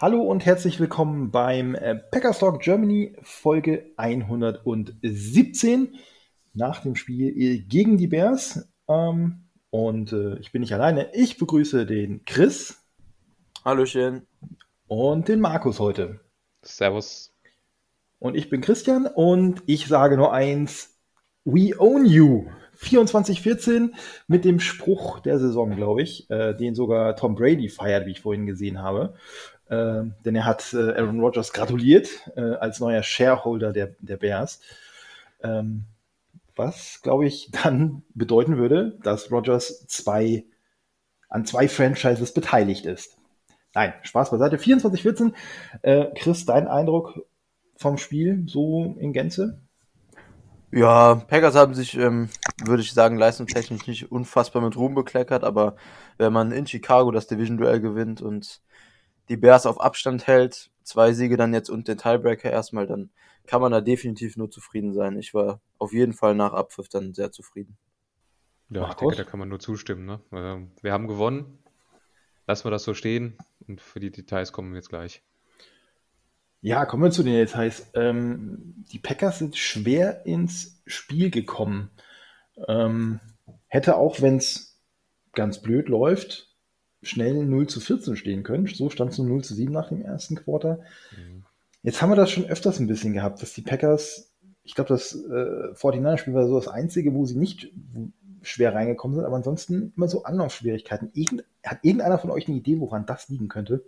Hallo und herzlich willkommen beim äh, Packers Talk Germany Folge 117 nach dem Spiel äh, gegen die Bears. Ähm, und äh, ich bin nicht alleine. Ich begrüße den Chris. Hallöchen. Und den Markus heute. Servus. Und ich bin Christian und ich sage nur eins: We own you. 24-14 mit dem Spruch der Saison, glaube ich, äh, den sogar Tom Brady feiert, wie ich vorhin gesehen habe. Äh, denn er hat äh, Aaron Rodgers gratuliert äh, als neuer Shareholder der, der Bears. Ähm, was, glaube ich, dann bedeuten würde, dass Rodgers zwei, an zwei Franchises beteiligt ist. Nein, Spaß beiseite. 24-14. Äh, Chris, dein Eindruck vom Spiel so in Gänze? Ja, Packers haben sich, ähm, würde ich sagen, leistungstechnisch nicht unfassbar mit Ruhm bekleckert, aber wenn man in Chicago das Division-Duell gewinnt und die Bears auf Abstand hält, zwei Siege dann jetzt und den Tiebreaker erstmal, dann kann man da definitiv nur zufrieden sein. Ich war auf jeden Fall nach Abpfiff dann sehr zufrieden. Ja, ich denke, da kann man nur zustimmen. Ne? Also, wir haben gewonnen. Lassen wir das so stehen und für die Details kommen wir jetzt gleich. Ja, kommen wir zu den Details. Ähm, die Packers sind schwer ins Spiel gekommen. Ähm, hätte auch, wenn es ganz blöd läuft, schnell 0 zu 14 stehen können. So stand es nur 0 zu 7 nach dem ersten Quarter. Mhm. Jetzt haben wir das schon öfters ein bisschen gehabt, dass die Packers, ich glaube, das äh, 49er-Spiel war so das einzige, wo sie nicht schwer reingekommen sind, aber ansonsten immer so Anlaufschwierigkeiten. Irgend, hat irgendeiner von euch eine Idee, woran das liegen könnte?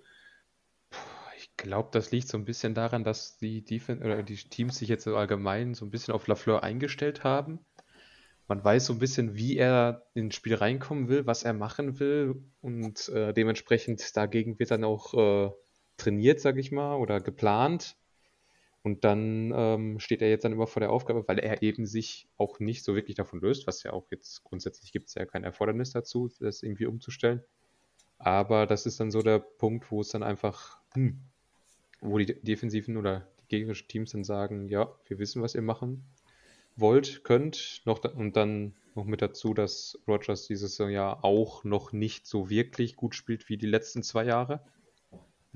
Ich glaube, das liegt so ein bisschen daran, dass die, Defense, oder die Teams sich jetzt so allgemein so ein bisschen auf Lafleur eingestellt haben man weiß so ein bisschen, wie er ins Spiel reinkommen will, was er machen will und äh, dementsprechend dagegen wird dann auch äh, trainiert, sag ich mal, oder geplant. Und dann ähm, steht er jetzt dann immer vor der Aufgabe, weil er eben sich auch nicht so wirklich davon löst, was ja auch jetzt grundsätzlich gibt es ja kein Erfordernis dazu, das irgendwie umzustellen. Aber das ist dann so der Punkt, wo es dann einfach, hm, wo die defensiven oder die gegnerischen Teams dann sagen, ja, wir wissen, was ihr machen wollt, könnt. Noch, und dann noch mit dazu, dass Rogers dieses Jahr auch noch nicht so wirklich gut spielt wie die letzten zwei Jahre.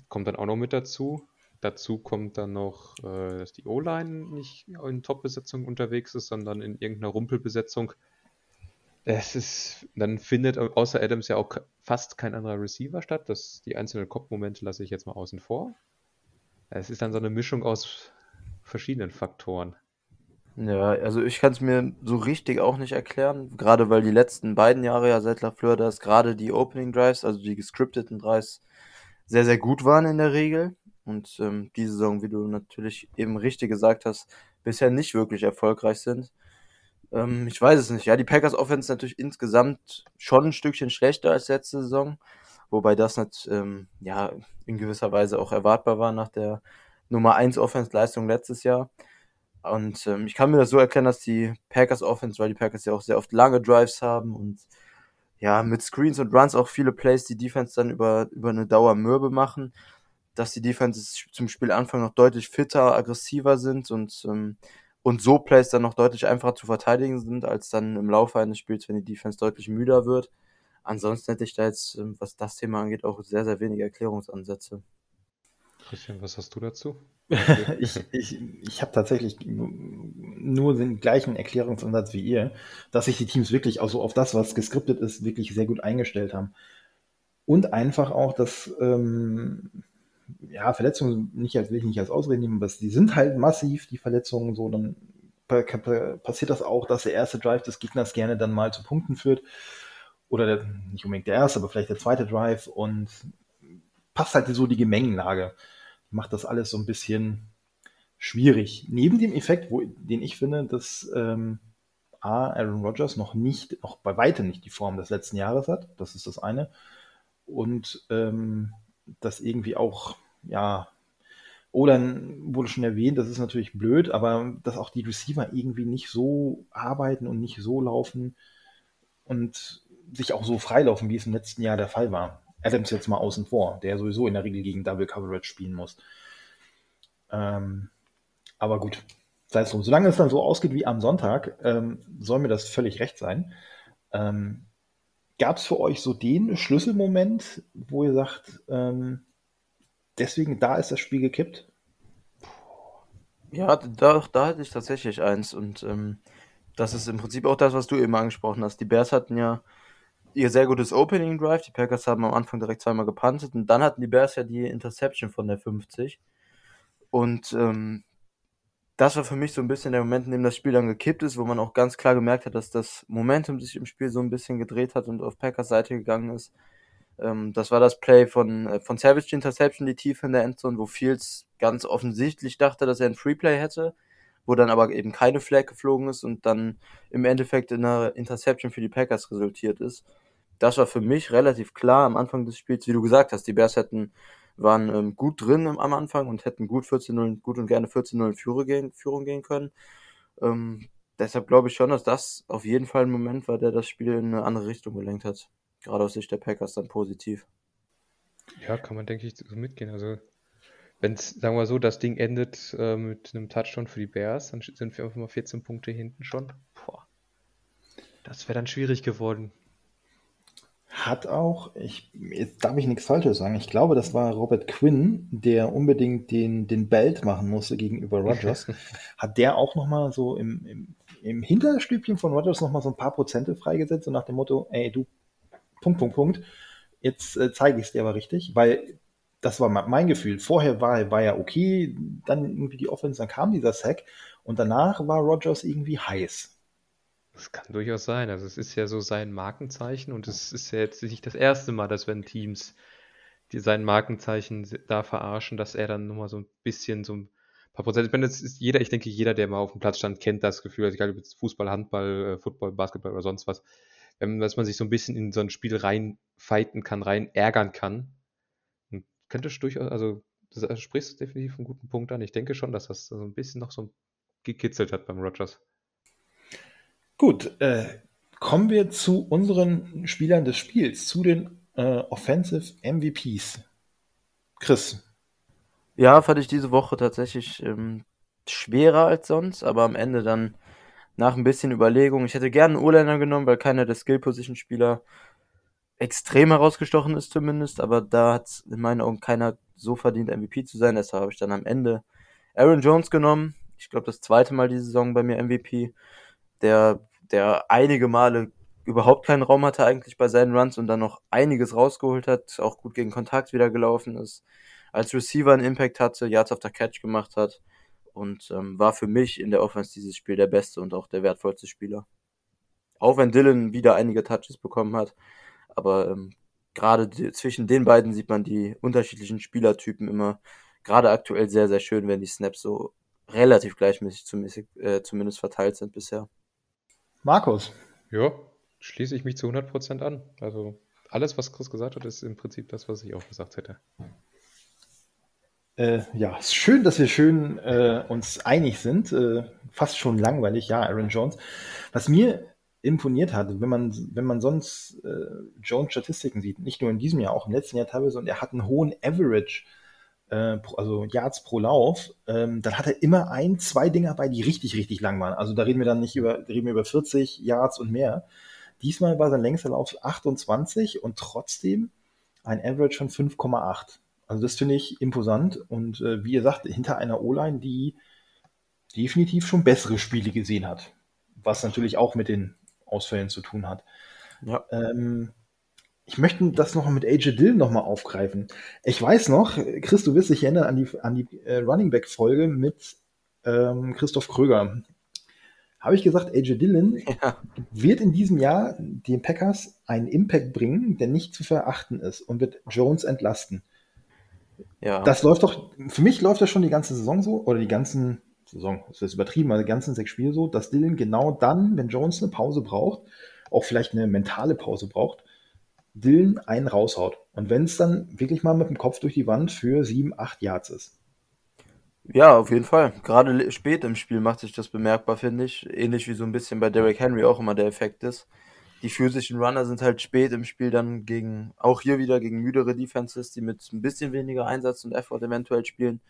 Kommt dann auch noch mit dazu. Dazu kommt dann noch, äh, dass die O-Line nicht in Top-Besetzung unterwegs ist, sondern in irgendeiner Rumpelbesetzung. Es ist, dann findet außer Adams ja auch fast kein anderer Receiver statt. Das, die einzelnen Kopfmomente lasse ich jetzt mal außen vor. Es ist dann so eine Mischung aus verschiedenen Faktoren. Ja, also ich kann es mir so richtig auch nicht erklären, gerade weil die letzten beiden Jahre ja seit Lafleur das gerade die Opening Drives, also die gescripteten Drives, sehr, sehr gut waren in der Regel. Und ähm, diese Saison, wie du natürlich eben richtig gesagt hast, bisher nicht wirklich erfolgreich sind. Ähm, ich weiß es nicht. Ja, die Packers Offense natürlich insgesamt schon ein Stückchen schlechter als letzte Saison, wobei das nicht, ähm, ja, in gewisser Weise auch erwartbar war nach der Nummer 1 Offense-Leistung letztes Jahr. Und ähm, ich kann mir das so erklären, dass die Packers Offense, weil die Packers ja auch sehr oft lange Drives haben und ja, mit Screens und Runs auch viele Plays die Defense dann über, über eine Dauer mürbe machen, dass die Defenses zum Spielanfang noch deutlich fitter, aggressiver sind und, ähm, und so Plays dann noch deutlich einfacher zu verteidigen sind, als dann im Laufe eines Spiels, wenn die Defense deutlich müder wird. Ansonsten hätte ich da jetzt, ähm, was das Thema angeht, auch sehr, sehr wenige Erklärungsansätze. Christian, was hast du dazu? ich ich, ich habe tatsächlich nur den gleichen Erklärungsansatz wie ihr, dass sich die Teams wirklich auch so auf das, was geskriptet ist, wirklich sehr gut eingestellt haben. Und einfach auch, dass ähm, ja, Verletzungen nicht als will ich nicht als Ausrede nehmen, aber die sind halt massiv, die Verletzungen, so, dann passiert das auch, dass der erste Drive des Gegners gerne dann mal zu Punkten führt. Oder der, nicht unbedingt der erste, aber vielleicht der zweite Drive und passt halt so die Gemengenlage macht das alles so ein bisschen schwierig. Neben dem Effekt, wo, den ich finde, dass ähm, A, Aaron Rodgers noch nicht, noch bei weitem nicht die Form des letzten Jahres hat, das ist das eine. Und ähm, dass irgendwie auch, ja, Olan wurde schon erwähnt, das ist natürlich blöd, aber dass auch die Receiver irgendwie nicht so arbeiten und nicht so laufen und sich auch so freilaufen, wie es im letzten Jahr der Fall war. Adams jetzt mal außen vor, der sowieso in der Regel gegen Double Coverage spielen muss. Ähm, aber gut, sei es drum. Solange es dann so ausgeht wie am Sonntag, ähm, soll mir das völlig recht sein. Ähm, Gab es für euch so den Schlüsselmoment, wo ihr sagt, ähm, deswegen da ist das Spiel gekippt? Ja, da, da hatte ich tatsächlich eins und ähm, das ist im Prinzip auch das, was du eben angesprochen hast. Die Bears hatten ja ihr sehr gutes Opening Drive. Die Packers haben am Anfang direkt zweimal gepantet und dann hatten die Bears ja die Interception von der 50. Und ähm, das war für mich so ein bisschen der Moment, in dem das Spiel dann gekippt ist, wo man auch ganz klar gemerkt hat, dass das Momentum sich im Spiel so ein bisschen gedreht hat und auf Packers Seite gegangen ist. Ähm, das war das Play von, äh, von Savage, die Interception, die Tiefe in der Endzone, wo Fields ganz offensichtlich dachte, dass er ein Freeplay hätte, wo dann aber eben keine Flag geflogen ist und dann im Endeffekt in einer Interception für die Packers resultiert ist das war für mich relativ klar am Anfang des Spiels, wie du gesagt hast. Die Bears hätten, waren ähm, gut drin am Anfang und hätten gut 14-0, gut und gerne 14-0 in Führung gehen, Führung gehen können. Ähm, deshalb glaube ich schon, dass das auf jeden Fall ein Moment war, der das Spiel in eine andere Richtung gelenkt hat. Gerade aus Sicht der Packers dann positiv. Ja, kann man, denke ich, so mitgehen. Also, wenn es, sagen wir so, das Ding endet äh, mit einem Touchdown für die Bears, dann sind wir einfach mal 14 Punkte hinten schon. Boah. Das wäre dann schwierig geworden hat auch, ich, jetzt darf ich nichts Falsches sagen, ich glaube, das war Robert Quinn, der unbedingt den, den Belt machen musste gegenüber Rogers. hat der auch nochmal so im, im, im Hinterstübchen von Rogers nochmal so ein paar Prozente freigesetzt und nach dem Motto, ey, du, Punkt, Punkt, Punkt, jetzt äh, zeige ich es dir aber richtig, weil das war mein Gefühl. Vorher war, war ja okay, dann irgendwie die Offense, dann kam dieser Sack und danach war Rogers irgendwie heiß. Das kann durchaus sein. Also es ist ja so sein Markenzeichen und es ist ja jetzt nicht das erste Mal, dass wenn Teams die sein Markenzeichen da verarschen, dass er dann nochmal so ein bisschen so ein paar Prozent. Ich meine, das ist jeder, ich denke, jeder, der mal auf dem Platz stand, kennt das Gefühl, also egal ob jetzt Fußball, Handball, äh, Football, Basketball oder sonst was, wenn, dass man sich so ein bisschen in so ein Spiel rein fighten kann, rein ärgern kann. Und könnte durchaus, also du sprichst definitiv einen guten Punkt an. Ich denke schon, dass das so ein bisschen noch so gekitzelt hat beim Rogers. Gut, äh, kommen wir zu unseren Spielern des Spiels, zu den äh, Offensive MVPs. Chris. Ja, fand ich diese Woche tatsächlich ähm, schwerer als sonst, aber am Ende dann nach ein bisschen Überlegung. Ich hätte gerne einen Urländer genommen, weil keiner der Skill-Position-Spieler extrem herausgestochen ist zumindest, aber da hat in meinen Augen keiner so verdient, MVP zu sein. Deshalb habe ich dann am Ende Aaron Jones genommen. Ich glaube, das zweite Mal diese Saison bei mir MVP der, der einige Male überhaupt keinen Raum hatte eigentlich bei seinen Runs und dann noch einiges rausgeholt hat, auch gut gegen Kontakt wieder gelaufen ist, als Receiver einen Impact hatte, Yards auf der Catch gemacht hat und ähm, war für mich in der Offense dieses Spiel der beste und auch der wertvollste Spieler. Auch wenn Dylan wieder einige Touches bekommen hat, aber ähm, gerade zwischen den beiden sieht man die unterschiedlichen Spielertypen immer gerade aktuell sehr, sehr schön, wenn die Snaps so relativ gleichmäßig äh, zumindest verteilt sind bisher. Markus. Ja, schließe ich mich zu 100% an. Also alles, was Chris gesagt hat, ist im Prinzip das, was ich auch gesagt hätte. Äh, ja, ist schön, dass wir schön äh, uns einig sind. Äh, fast schon langweilig, ja, Aaron Jones. Was mir imponiert hat, wenn man, wenn man sonst äh, Jones Statistiken sieht, nicht nur in diesem Jahr, auch im letzten Jahr teilweise, und er hat einen hohen Average äh, also Yards pro Lauf, ähm, dann hat er immer ein, zwei Dinger bei, die richtig, richtig lang waren. Also da reden wir dann nicht über, reden wir über 40 Yards und mehr. Diesmal war sein längster Lauf 28 und trotzdem ein Average von 5,8. Also das finde ich imposant und äh, wie ihr sagt, hinter einer O-Line, die definitiv schon bessere Spiele gesehen hat. Was natürlich auch mit den Ausfällen zu tun hat. Ja. Ähm, ich möchte das noch mit AJ Dillon noch mal aufgreifen. Ich weiß noch, Chris, du wirst dich erinnern an die, an die äh, Running Back Folge mit ähm, Christoph Kröger. Habe ich gesagt, AJ Dillon ja. wird in diesem Jahr den Packers einen Impact bringen, der nicht zu verachten ist und wird Jones entlasten. Ja. Das läuft doch, für mich läuft das schon die ganze Saison so, oder die ganzen Saison, das ist übertrieben, aber die ganzen sechs Spiele so, dass Dillon genau dann, wenn Jones eine Pause braucht, auch vielleicht eine mentale Pause braucht, Dylan einen raushaut. Und wenn es dann wirklich mal mit dem Kopf durch die Wand für sieben, acht Yards ist. Ja, auf jeden Fall. Gerade spät im Spiel macht sich das bemerkbar, finde ich. Ähnlich wie so ein bisschen bei Derrick Henry auch immer der Effekt ist. Die physischen Runner sind halt spät im Spiel dann gegen, auch hier wieder gegen müdere Defenses, die mit ein bisschen weniger Einsatz und Effort eventuell spielen,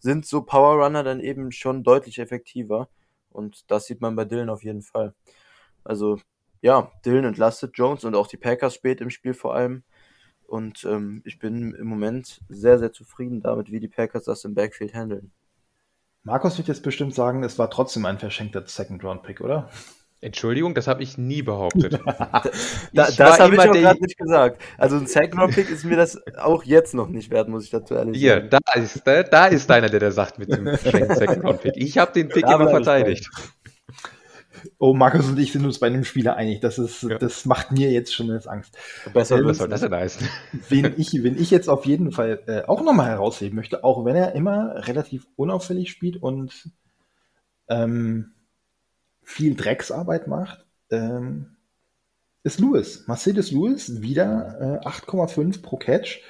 sind so Power Runner dann eben schon deutlich effektiver. Und das sieht man bei Dylan auf jeden Fall. Also, ja, Dylan entlastet Jones und auch die Packers spät im Spiel vor allem. Und ähm, ich bin im Moment sehr, sehr zufrieden damit, wie die Packers das im Backfield handeln. Markus wird jetzt bestimmt sagen, es war trotzdem ein verschenkter Second-Round-Pick, oder? Entschuldigung, das habe ich nie behauptet. da, das habe ich auch gerade nicht gesagt. Also ein Second-Round-Pick ist mir das auch jetzt noch nicht wert, muss ich dazu ehrlich Hier, sagen. Da ist, da, da ist einer, der da sagt mit dem verschenkten Second-Round-Pick. Ich habe den Pick da immer verteidigt. Oh, Markus und ich sind uns bei einem Spieler einig. Das, ist, ja. das macht mir jetzt schon jetzt Angst. Besser, ähm, was soll das denn heißen? Wen ich, wen ich jetzt auf jeden Fall äh, auch nochmal herausheben möchte, auch wenn er immer relativ unauffällig spielt und ähm, viel Drecksarbeit macht, ähm, ist Lewis. Mercedes Lewis, wieder äh, 8,5 pro Catch.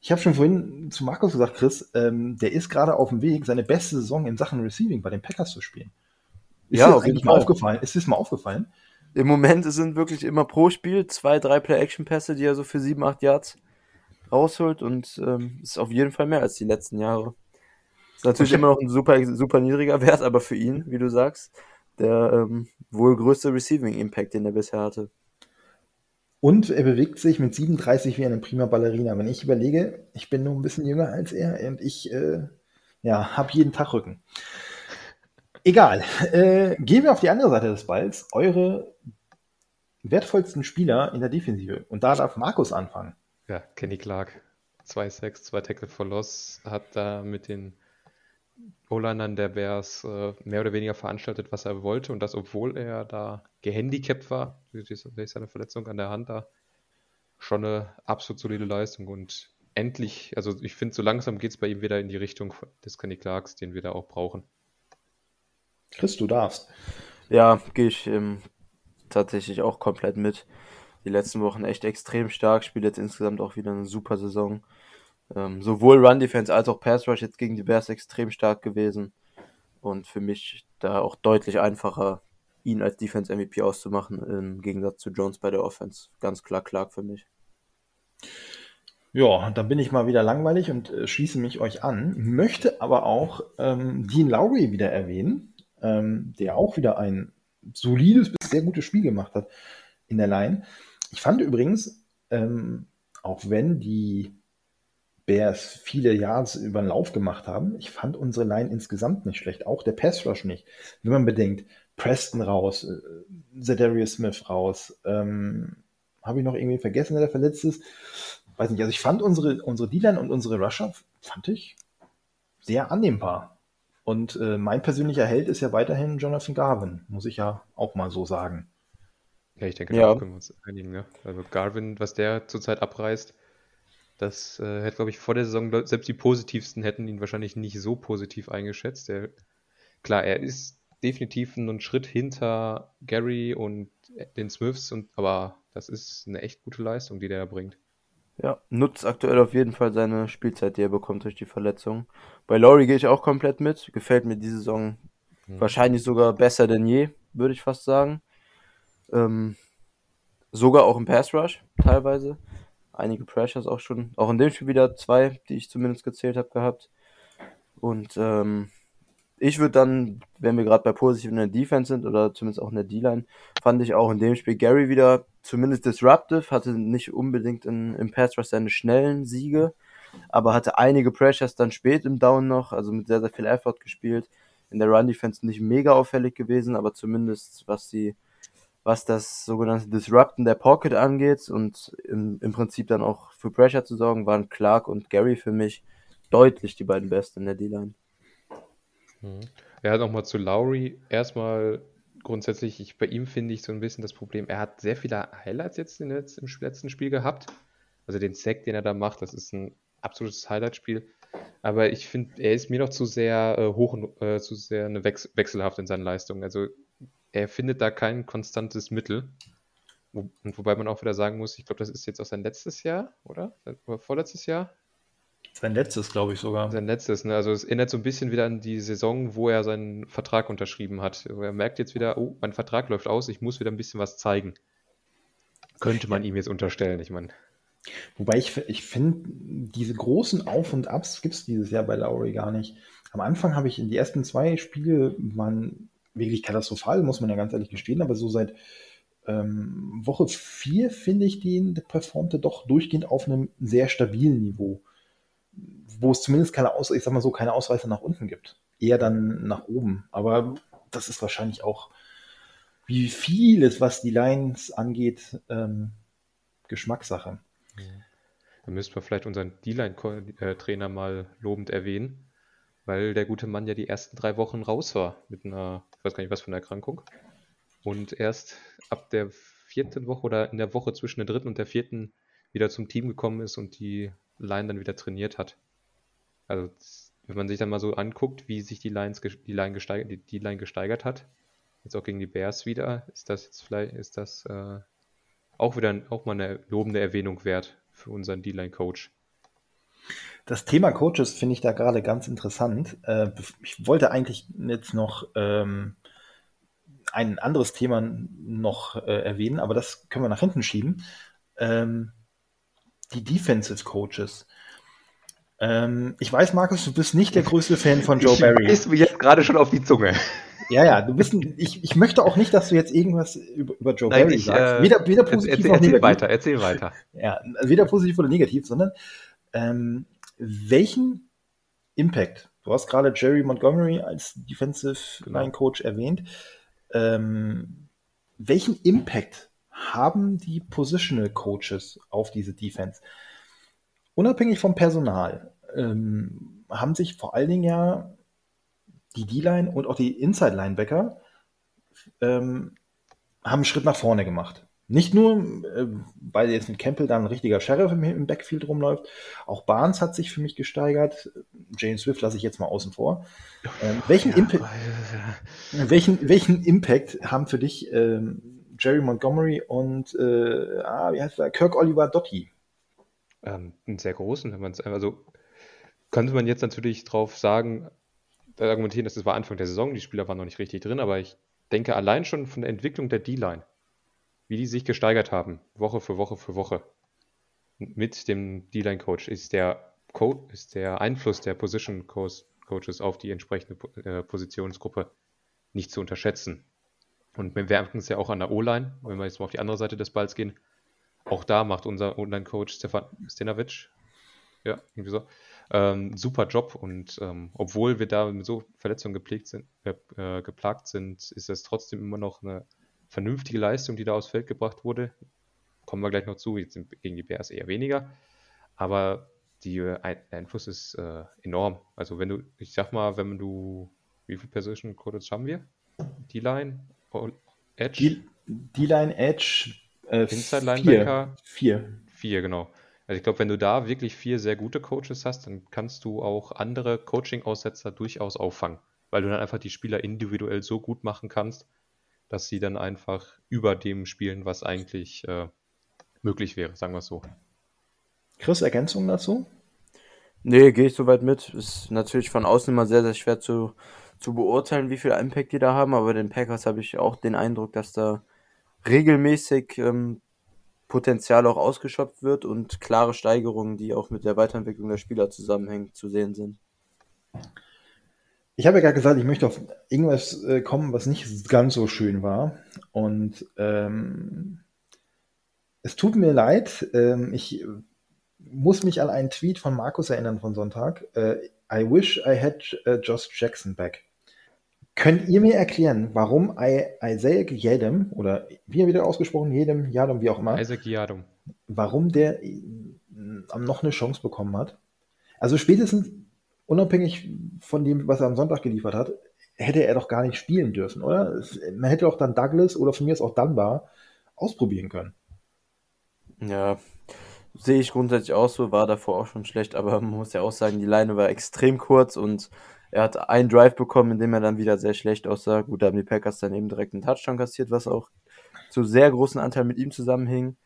Ich habe schon vorhin zu Markus gesagt, Chris, ähm, der ist gerade auf dem Weg, seine beste Saison in Sachen Receiving bei den Packers zu spielen. Ist ja, auf jeden Fall. Mal aufgefallen? Ist das mal aufgefallen? Im Moment sind wirklich immer pro Spiel zwei, drei Play-Action-Pässe, die er so für sieben, acht Yards rausholt und ähm, ist auf jeden Fall mehr als die letzten Jahre. Ist natürlich immer noch ein super, super niedriger Wert, aber für ihn, wie du sagst, der ähm, wohl größte Receiving-Impact, den er bisher hatte. Und er bewegt sich mit 37 wie eine prima Ballerina. Wenn ich überlege, ich bin nur ein bisschen jünger als er und ich äh, ja, habe jeden Tag Rücken. Egal. Äh, gehen wir auf die andere Seite des Balls. Eure wertvollsten Spieler in der Defensive. Und da darf Markus anfangen. Ja, Kenny Clark. 2-6, 2 Tackle for Loss. Hat da mit den O-Linern der Bears äh, mehr oder weniger veranstaltet, was er wollte. Und das, obwohl er da gehandicapt war, durch seine Verletzung an der Hand da. Schon eine absolut solide Leistung. Und endlich, also ich finde, so langsam geht es bei ihm wieder in die Richtung des Kenny Clarks, den wir da auch brauchen. Chris, du darfst. Ja, gehe ich ähm, tatsächlich auch komplett mit. Die letzten Wochen echt extrem stark, spielt jetzt insgesamt auch wieder eine super Saison. Ähm, sowohl Run Defense als auch Pass Rush jetzt gegen die Bears extrem stark gewesen. Und für mich da auch deutlich einfacher, ihn als Defense MVP auszumachen, im Gegensatz zu Jones bei der Offense. Ganz klar Clark für mich. Ja, dann bin ich mal wieder langweilig und äh, schließe mich euch an. Möchte aber auch ähm, Dean Lowry wieder erwähnen ähm, der auch wieder ein solides bis sehr gutes Spiel gemacht hat in der Line. Ich fand übrigens, ähm, auch wenn die Bears viele Yards über den Lauf gemacht haben, ich fand unsere Line insgesamt nicht schlecht, auch der Pass Rush nicht. Wenn man bedenkt, Preston raus, äh, Zedarius Smith raus, ähm, habe ich noch irgendwie vergessen, der verletzt ist? Weiß nicht, also ich fand unsere, unsere D-Line und unsere Rusher, fand ich sehr annehmbar. Und äh, mein persönlicher Held ist ja weiterhin Jonathan Garvin, muss ich ja auch mal so sagen. Ja, ich denke, ja. da können wir uns einigen. Ne? Also Garvin, was der zurzeit abreißt, das äh, hätte, glaube ich, vor der Saison, selbst die positivsten hätten ihn wahrscheinlich nicht so positiv eingeschätzt. Der, klar, er ist definitiv einen Schritt hinter Gary und den Smiths, und, aber das ist eine echt gute Leistung, die der da bringt. Ja, nutzt aktuell auf jeden Fall seine Spielzeit, die er bekommt durch die Verletzung. Bei Laurie gehe ich auch komplett mit. Gefällt mir diese Saison mhm. wahrscheinlich sogar besser denn je, würde ich fast sagen. Ähm, sogar auch im Pass Rush teilweise. Einige Pressures auch schon. Auch in dem Spiel wieder zwei, die ich zumindest gezählt habe gehabt. Und ähm, ich würde dann, wenn wir gerade bei positiv in der Defense sind oder zumindest auch in der D-Line, fand ich auch in dem Spiel Gary wieder zumindest disruptive, hatte nicht unbedingt in, im Pass Rush seine schnellen Siege, aber hatte einige Pressures dann spät im Down noch, also mit sehr, sehr viel Effort gespielt. In der Run Defense nicht mega auffällig gewesen, aber zumindest was die, was das sogenannte Disrupten der Pocket angeht und im, im Prinzip dann auch für Pressure zu sorgen, waren Clark und Gary für mich deutlich die beiden Besten in der D-Line. Mhm. Ja, nochmal zu Lowry. Erstmal grundsätzlich, ich, bei ihm finde ich so ein bisschen das Problem, er hat sehr viele Highlights jetzt im letzten Spiel gehabt. Also den Sack, den er da macht, das ist ein absolutes Highlight-Spiel. Aber ich finde, er ist mir noch zu sehr äh, hoch, äh, zu sehr eine Wechsel, wechselhaft in seinen Leistungen. Also er findet da kein konstantes Mittel. Wo, und wobei man auch wieder sagen muss, ich glaube, das ist jetzt auch sein letztes Jahr, oder? Oder vorletztes Jahr? Sein letztes, glaube ich sogar. Sein letztes, ne? Also es erinnert so ein bisschen wieder an die Saison, wo er seinen Vertrag unterschrieben hat. Er merkt jetzt wieder, oh, mein Vertrag läuft aus, ich muss wieder ein bisschen was zeigen. Könnte man ihm jetzt unterstellen, ich meine. Wobei ich, ich finde, diese großen Auf- und Abs gibt es dieses Jahr bei Lowry gar nicht. Am Anfang habe ich in die ersten zwei Spiele waren wirklich katastrophal, muss man ja ganz ehrlich gestehen, aber so seit ähm, Woche vier finde ich den, der performte doch durchgehend auf einem sehr stabilen Niveau. Wo es zumindest keine Aus ich sag mal so, keine Ausreißer nach unten gibt. Eher dann nach oben. Aber das ist wahrscheinlich auch, wie vieles, was die Lines angeht, ähm, Geschmackssache. Da müssten wir vielleicht unseren D-Line-Trainer mal lobend erwähnen, weil der gute Mann ja die ersten drei Wochen raus war mit einer, ich weiß gar nicht was für einer Erkrankung. Und erst ab der vierten Woche oder in der Woche zwischen der dritten und der vierten wieder zum Team gekommen ist und die Line dann wieder trainiert hat. Also wenn man sich dann mal so anguckt, wie sich die, Lines, die, Line, gesteigert, die, die Line gesteigert hat, jetzt auch gegen die Bears wieder, ist das jetzt vielleicht, ist das äh, auch wieder auch mal eine lobende Erwähnung wert für unseren D-Line-Coach. Das Thema Coaches finde ich da gerade ganz interessant. Äh, ich wollte eigentlich jetzt noch ähm, ein anderes Thema noch äh, erwähnen, aber das können wir nach hinten schieben. Ähm, die Defensive Coaches. Ähm, ich weiß, Markus, du bist nicht der größte Fan von Joe ich Barry. Ich mir jetzt gerade schon auf die Zunge. Ja, ja, du bist ein, ich, ich möchte auch nicht, dass du jetzt irgendwas über, über Joe Nein, Barry ich, sagst. Äh, weder, weder positiv erzähl, noch negativ. Erzähl weiter, erzähl weiter. Ja, weder positiv oder negativ, sondern ähm, welchen Impact, du hast gerade Jerry Montgomery als Defensive genau. Line Coach erwähnt, ähm, welchen Impact haben die Positional Coaches auf diese Defense? Unabhängig vom Personal ähm, haben sich vor allen Dingen ja die D-Line und auch die Inside-Linebacker ähm, haben einen Schritt nach vorne gemacht. Nicht nur, äh, weil jetzt mit Campbell dann ein richtiger Sheriff im, im, Backfield rumläuft, auch Barnes hat sich für mich gesteigert. Jane Swift lasse ich jetzt mal außen vor. Ähm, welchen, ja, Impa ja. welchen, welchen Impact haben für dich ähm, Jerry Montgomery und äh, ah, wie heißt der? Kirk Oliver Dotti? Ähm, einen sehr großen, wenn man es also könnte man jetzt natürlich drauf sagen, argumentieren, dass das war Anfang der Saison, die Spieler waren noch nicht richtig drin, aber ich denke allein schon von der Entwicklung der D-Line, wie die sich gesteigert haben, Woche für Woche für Woche, mit dem D-Line-Coach, ist der, Co ist der Einfluss der Position Coaches auf die entsprechende äh, Positionsgruppe nicht zu unterschätzen. Und wir merken es ja auch an der O-Line, wenn wir jetzt mal auf die andere Seite des Balls gehen. Auch da macht unser Online-Coach Stefan Stenovic, ja, irgendwie so, ähm, super Job und ähm, obwohl wir da mit so Verletzungen gepflegt sind, äh, äh, geplagt sind, ist es trotzdem immer noch eine vernünftige Leistung, die da aufs Feld gebracht wurde. Kommen wir gleich noch zu, jetzt gegen die Bears eher weniger. Aber äh, der Einfluss ist äh, enorm. Also wenn du, ich sag mal, wenn du, wie viele Position Codes haben wir? D-Line, Edge? D-Line, Edge, äh, Inside Linebacker? Vier. Vier, genau. Also ich glaube, wenn du da wirklich vier sehr gute Coaches hast, dann kannst du auch andere Coaching-Aussetzer durchaus auffangen, weil du dann einfach die Spieler individuell so gut machen kannst, dass sie dann einfach über dem spielen, was eigentlich äh, möglich wäre, sagen wir es so. Chris, Ergänzungen dazu? Nee, gehe ich soweit mit. Ist natürlich von außen immer sehr, sehr schwer zu, zu beurteilen, wie viel Impact die da haben, aber den Packers habe ich auch den Eindruck, dass da regelmäßig ähm, Potenzial auch ausgeschöpft wird und klare Steigerungen, die auch mit der Weiterentwicklung der Spieler zusammenhängen, zu sehen sind. Ich habe ja gerade gesagt, ich möchte auf irgendwas äh, kommen, was nicht ganz so schön war. Und ähm, es tut mir leid, ähm, ich muss mich an einen Tweet von Markus erinnern von Sonntag. Äh, I wish I had uh, Josh Jackson back. Könnt ihr mir erklären, warum Isaac Yadam, oder wie er wieder ausgesprochen, Yadam, Yadam, wie auch immer, Isaac Yadam, warum der äh, noch eine Chance bekommen hat? Also spätestens unabhängig von dem, was er am Sonntag geliefert hat, hätte er doch gar nicht spielen dürfen, oder? Man hätte doch dann Douglas oder von mir aus auch Dunbar ausprobieren können. Ja, sehe ich grundsätzlich auch so, war davor auch schon schlecht, aber man muss ja auch sagen, die Leine war extrem kurz und er hat einen Drive bekommen, in dem er dann wieder sehr schlecht aussah. Gut, da haben die Packers dann eben direkt einen Touchdown kassiert, was auch zu sehr großen Anteil mit ihm zusammenhing.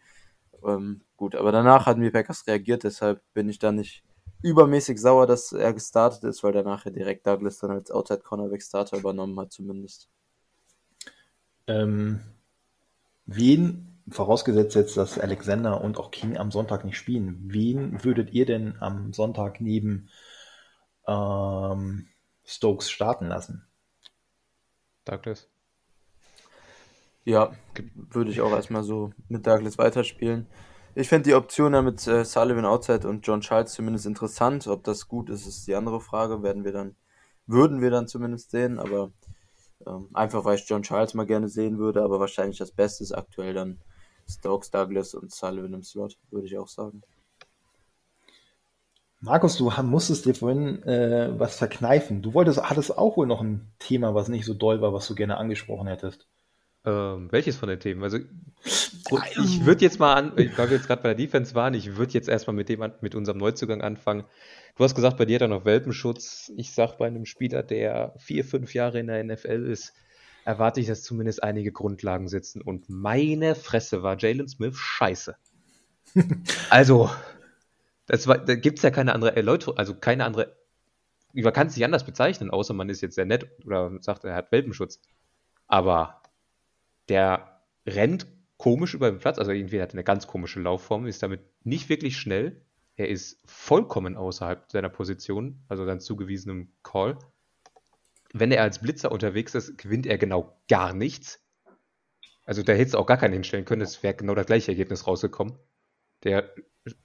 Ähm, gut, aber danach hatten die Packers reagiert, deshalb bin ich da nicht übermäßig sauer, dass er gestartet ist, weil der nachher direkt Douglas dann als Outside Cornerback Starter übernommen hat, zumindest. Ähm, wen, vorausgesetzt jetzt, dass Alexander und auch King am Sonntag nicht spielen, wen würdet ihr denn am Sonntag neben ähm, Stokes starten lassen? Douglas. Ja, würde ich auch erstmal so mit Douglas weiterspielen. Ich finde die Option ja mit äh, Sullivan Outside und John Charles zumindest interessant. Ob das gut ist, ist die andere Frage. Werden wir dann, würden wir dann zumindest sehen. Aber ähm, einfach weil ich John Charles mal gerne sehen würde, aber wahrscheinlich das Beste ist aktuell dann Stokes, Douglas und Sullivan im Slot, würde ich auch sagen. Markus, du musstest dir vorhin äh, was verkneifen. Du wolltest, hattest auch wohl noch ein Thema, was nicht so doll war, was du gerne angesprochen hättest. Ähm, welches von den Themen? Also ich würde jetzt mal an, weil wir jetzt gerade bei der Defense waren, ich würde jetzt erstmal mit dem mit unserem Neuzugang anfangen. Du hast gesagt, bei dir hat er noch Welpenschutz. Ich sag bei einem Spieler, der vier, fünf Jahre in der NFL ist, erwarte ich, dass zumindest einige Grundlagen sitzen. Und meine Fresse war Jalen Smith scheiße. also, das war, da gibt es ja keine andere Erläuterung, also keine andere, man kann es nicht anders bezeichnen, außer man ist jetzt sehr nett oder sagt, er hat Welpenschutz. Aber der rennt komisch über den Platz, also irgendwie hat er eine ganz komische Laufform, ist damit nicht wirklich schnell. Er ist vollkommen außerhalb seiner Position, also seinem zugewiesenen Call. Wenn er als Blitzer unterwegs ist, gewinnt er genau gar nichts. Also da hätte es auch gar keinen hinstellen können, es wäre genau das gleiche Ergebnis rausgekommen. Der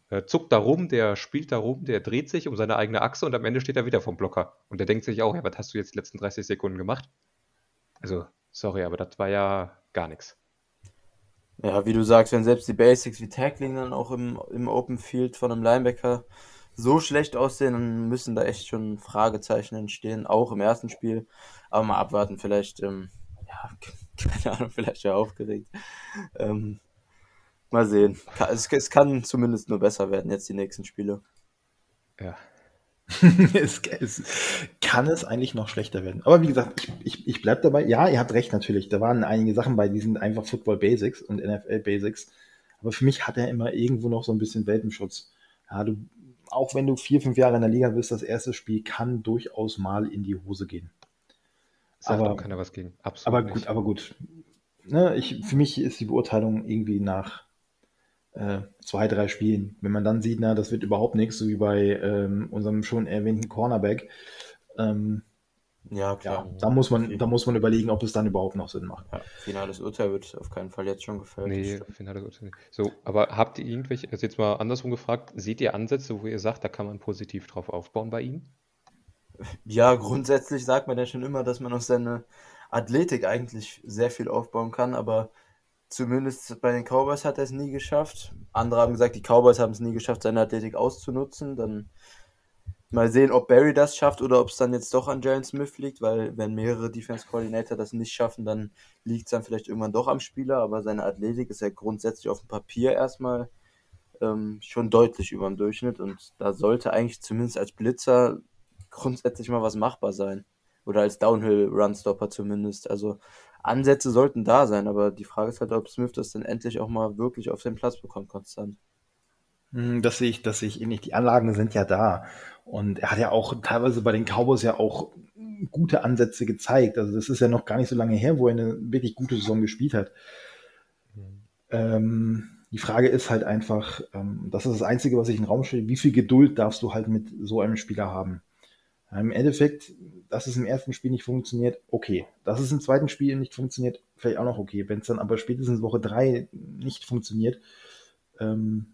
äh, zuckt da rum, der spielt da rum, der dreht sich um seine eigene Achse und am Ende steht er wieder vom Blocker. Und der denkt sich auch, ja, was hast du jetzt die letzten 30 Sekunden gemacht? Also, sorry, aber das war ja gar nichts. Ja, wie du sagst, wenn selbst die Basics wie Tackling dann auch im, im Open Field von einem Linebacker so schlecht aussehen, dann müssen da echt schon Fragezeichen entstehen, auch im ersten Spiel. Aber mal abwarten, vielleicht, ähm, ja, keine Ahnung, vielleicht ja aufgeregt. Ähm, mal sehen. Es, es kann zumindest nur besser werden jetzt die nächsten Spiele. Ja, es, es, kann es eigentlich noch schlechter werden. Aber wie gesagt, ich, ich, ich bleibe dabei. Ja, ihr habt recht natürlich. Da waren einige Sachen bei, die sind einfach Football Basics und NFL Basics. Aber für mich hat er immer irgendwo noch so ein bisschen Welpenschutz. Ja, du, auch wenn du vier, fünf Jahre in der Liga bist, das erste Spiel kann durchaus mal in die Hose gehen. Sagt aber keiner was gegen. Absolut. Aber nicht. gut, aber gut. Ne, ich, für mich ist die Beurteilung irgendwie nach äh, zwei, drei Spielen. Wenn man dann sieht, na, das wird überhaupt nichts, so wie bei ähm, unserem schon erwähnten Cornerback, ähm, ja, klar. Ja, da muss man, da muss man überlegen, ob es dann überhaupt noch Sinn macht. Ja, finales Urteil wird auf keinen Fall jetzt schon gefällt. Nee, finales Urteil nicht. So, aber habt ihr irgendwelche, also jetzt mal andersrum gefragt, seht ihr Ansätze, wo ihr sagt, da kann man positiv drauf aufbauen bei ihm? Ja, grundsätzlich sagt man ja schon immer, dass man auf seine Athletik eigentlich sehr viel aufbauen kann, aber Zumindest bei den Cowboys hat er es nie geschafft. Andere haben gesagt, die Cowboys haben es nie geschafft, seine Athletik auszunutzen. Dann mal sehen, ob Barry das schafft oder ob es dann jetzt doch an Jalen Smith liegt, weil wenn mehrere Defense Coordinator das nicht schaffen, dann liegt es dann vielleicht irgendwann doch am Spieler. Aber seine Athletik ist ja grundsätzlich auf dem Papier erstmal ähm, schon deutlich über dem Durchschnitt und da sollte eigentlich zumindest als Blitzer grundsätzlich mal was machbar sein. Oder als Downhill-Runstopper zumindest. Also Ansätze sollten da sein, aber die Frage ist halt, ob Smith das dann endlich auch mal wirklich auf seinen Platz bekommt, konstant. Hm, das sehe ich, das sehe ich ähnlich. Die Anlagen sind ja da. Und er hat ja auch teilweise bei den Cowboys ja auch gute Ansätze gezeigt. Also das ist ja noch gar nicht so lange her, wo er eine wirklich gute Saison gespielt hat. Mhm. Ähm, die Frage ist halt einfach, ähm, das ist das Einzige, was ich in den Raum stelle, wie viel Geduld darfst du halt mit so einem Spieler haben? Im Endeffekt, dass es im ersten Spiel nicht funktioniert, okay. Dass es im zweiten Spiel nicht funktioniert, vielleicht auch noch okay. Wenn es dann aber spätestens Woche drei nicht funktioniert, ähm,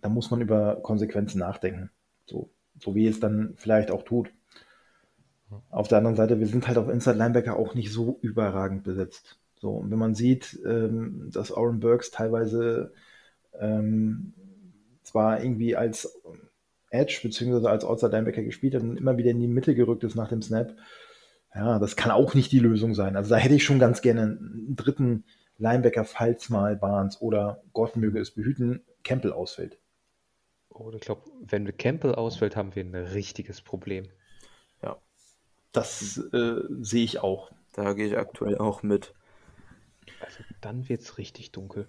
dann muss man über Konsequenzen nachdenken. So, so wie es dann vielleicht auch tut. Auf der anderen Seite, wir sind halt auf Inside Linebacker auch nicht so überragend besetzt. So, und wenn man sieht, ähm, dass Oren Burks teilweise ähm, zwar irgendwie als Edge beziehungsweise als Outside Linebacker gespielt hat und immer wieder in die Mitte gerückt ist nach dem Snap. Ja, das kann auch nicht die Lösung sein. Also da hätte ich schon ganz gerne einen dritten Linebacker, falls mal Barnes oder Gott möge es behüten, Campbell ausfällt. Oh, ich glaube, wenn wir Campbell ausfällt, haben wir ein richtiges Problem. Ja. Das äh, sehe ich auch. Da gehe ich aktuell auch mit. Also dann wird es richtig dunkel.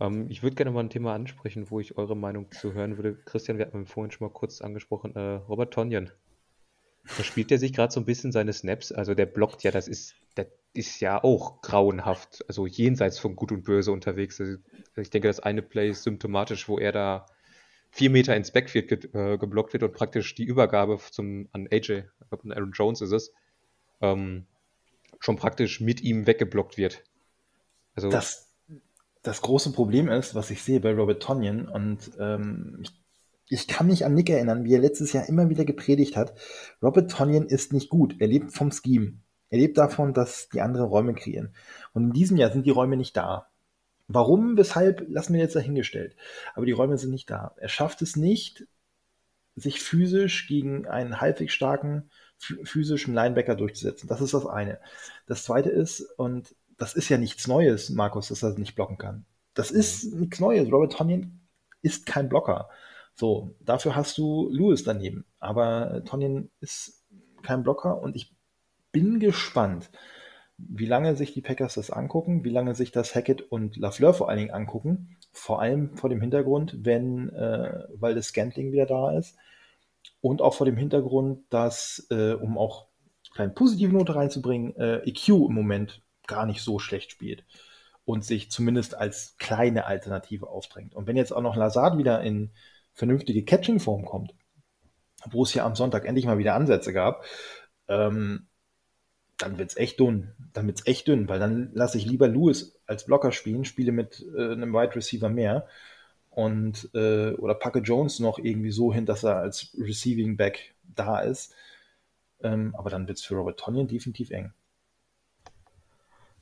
Ähm, ich würde gerne mal ein Thema ansprechen, wo ich eure Meinung zu hören würde. Christian, wir hatten vorhin schon mal kurz angesprochen, äh, Robert Tonyan. Da spielt er sich gerade so ein bisschen seine Snaps, also der blockt ja, das ist, das ist ja auch grauenhaft, also jenseits von Gut und Böse unterwegs. Also ich denke, das eine Play ist symptomatisch, wo er da vier Meter ins Backfield ge äh, geblockt wird und praktisch die Übergabe zum, an AJ, an Aaron Jones ist es, ähm, schon praktisch mit ihm weggeblockt wird. Also das, das große Problem ist, was ich sehe bei Robert Tonyan, und ähm, ich, ich, kann mich an Nick erinnern, wie er letztes Jahr immer wieder gepredigt hat, Robert Tonyan ist nicht gut, er lebt vom Scheme. Er lebt davon, dass die andere Räume kreieren. Und in diesem Jahr sind die Räume nicht da. Warum, weshalb, lassen wir jetzt dahingestellt. Aber die Räume sind nicht da. Er schafft es nicht, sich physisch gegen einen halbwegs starken physischen Linebacker durchzusetzen. Das ist das eine. Das zweite ist, und das ist ja nichts Neues, Markus, dass er nicht blocken kann. Das ist mhm. nichts Neues. Robert Tonyan ist kein Blocker. So, dafür hast du Lewis daneben. Aber Tonyan ist kein Blocker und ich bin gespannt, wie lange sich die Packers das angucken, wie lange sich das Hackett und Lafleur vor allen Dingen angucken. Vor allem vor dem Hintergrund, wenn, äh, weil das Scantling wieder da ist. Und auch vor dem Hintergrund, dass, äh, um auch eine positive Note reinzubringen, äh, EQ im Moment gar nicht so schlecht spielt und sich zumindest als kleine Alternative aufdrängt. Und wenn jetzt auch noch Lazard wieder in vernünftige Catching-Form kommt, wo es ja am Sonntag endlich mal wieder Ansätze gab, ähm, dann wird's echt dünn. Dann wird's echt dünn, weil dann lasse ich lieber Lewis als Blocker spielen, spiele mit äh, einem Wide Receiver mehr und äh, oder packe Jones noch irgendwie so hin, dass er als Receiving Back da ist. Ähm, aber dann wird's für Robert Tonyan definitiv eng.